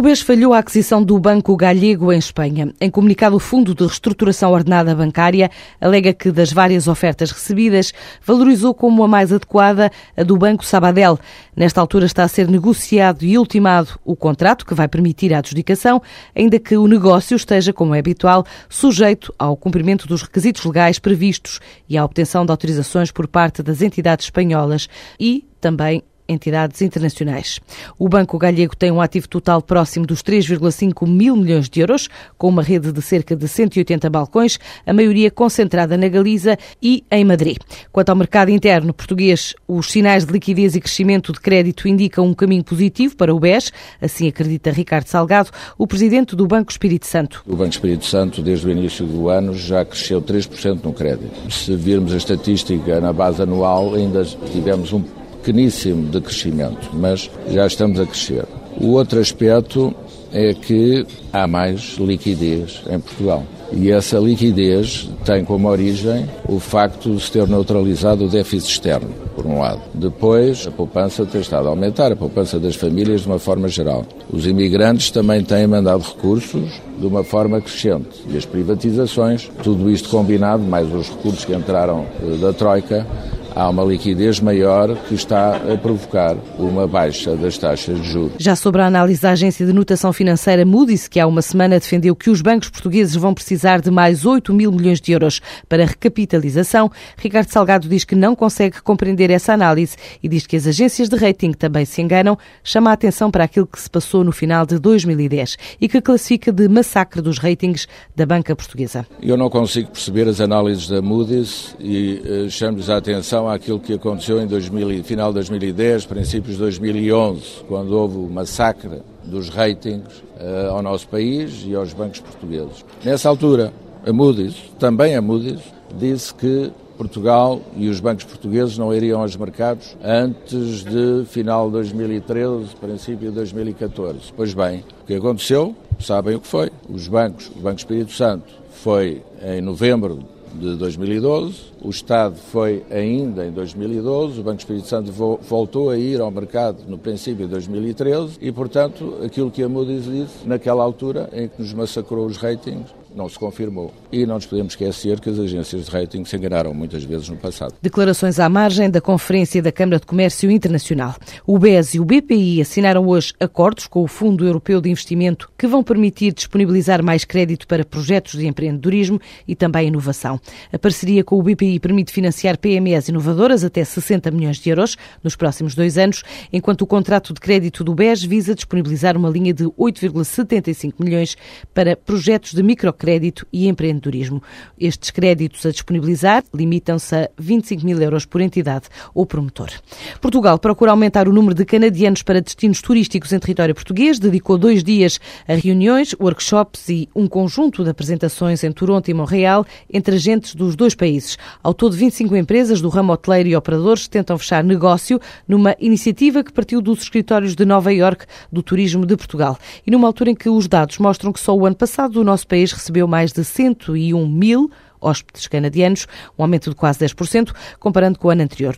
O BES falhou a aquisição do Banco Galego em Espanha. Em comunicado, o Fundo de Reestruturação Ordenada Bancária alega que, das várias ofertas recebidas, valorizou como a mais adequada a do Banco Sabadell. Nesta altura está a ser negociado e ultimado o contrato que vai permitir a adjudicação, ainda que o negócio esteja, como é habitual, sujeito ao cumprimento dos requisitos legais previstos e à obtenção de autorizações por parte das entidades espanholas e também entidades internacionais. O Banco Galego tem um ativo total próximo dos 3,5 mil milhões de euros, com uma rede de cerca de 180 balcões, a maioria concentrada na Galiza e em Madrid. Quanto ao mercado interno português, os sinais de liquidez e crescimento de crédito indicam um caminho positivo para o BES, assim acredita Ricardo Salgado, o presidente do Banco Espírito Santo. O Banco Espírito Santo, desde o início do ano, já cresceu 3% no crédito. Se virmos a estatística na base anual, ainda tivemos um pequeníssimo de crescimento, mas já estamos a crescer. O outro aspecto é que há mais liquidez em Portugal. E essa liquidez tem como origem o facto de se ter neutralizado o déficit externo, por um lado. Depois, a poupança tem estado a aumentar, a poupança das famílias de uma forma geral. Os imigrantes também têm mandado recursos de uma forma crescente. E as privatizações, tudo isto combinado, mais os recursos que entraram eh, da Troika, há uma liquidez maior que está a provocar uma baixa das taxas de juros. Já sobre a análise da agência de notação financeira Moody's, que há uma semana defendeu que os bancos portugueses vão precisar de mais 8 mil milhões de euros para recapitalização, Ricardo Salgado diz que não consegue compreender essa análise e diz que as agências de rating também se enganam, chama a atenção para aquilo que se passou no final de 2010 e que classifica de massacre dos ratings da banca portuguesa. Eu não consigo perceber as análises da Moody's e uh, chamo-lhes a atenção relação àquilo que aconteceu em 2000, final de 2010, princípios de 2011, quando houve o massacre dos ratings uh, ao nosso país e aos bancos portugueses. Nessa altura, a Moody's, também a Moody's, disse que Portugal e os bancos portugueses não iriam aos mercados antes de final de 2013, princípio de 2014. Pois bem, o que aconteceu? Sabem o que foi. Os bancos, o Banco Espírito Santo foi em novembro de 2012, o Estado foi ainda em 2012, o Banco Espírito Santo voltou a ir ao mercado no princípio de 2013 e, portanto, aquilo que a Moody's disse naquela altura em que nos massacrou os ratings, não se confirmou. E não nos podemos esquecer que as agências de rating se enganaram muitas vezes no passado. Declarações à margem da Conferência da Câmara de Comércio Internacional. O BES e o BPI assinaram hoje acordos com o Fundo Europeu de Investimento que vão permitir disponibilizar mais crédito para projetos de empreendedorismo e também inovação. A parceria com o BPI permite financiar PMEs inovadoras até 60 milhões de euros nos próximos dois anos, enquanto o contrato de crédito do BES visa disponibilizar uma linha de 8,75 milhões para projetos de micro crédito e empreendedorismo. Estes créditos a disponibilizar limitam-se a 25 mil euros por entidade ou promotor. Portugal procura aumentar o número de canadianos para destinos turísticos em território português, dedicou dois dias a reuniões, workshops e um conjunto de apresentações em Toronto e Montreal entre agentes dos dois países. Ao todo, 25 empresas do ramo hoteleiro e operadores tentam fechar negócio numa iniciativa que partiu dos escritórios de Nova Iorque do Turismo de Portugal e numa altura em que os dados mostram que só o ano passado o nosso país recebeu mais de 101 mil hóspedes canadianos, um aumento de quase 10%, comparando com o ano anterior.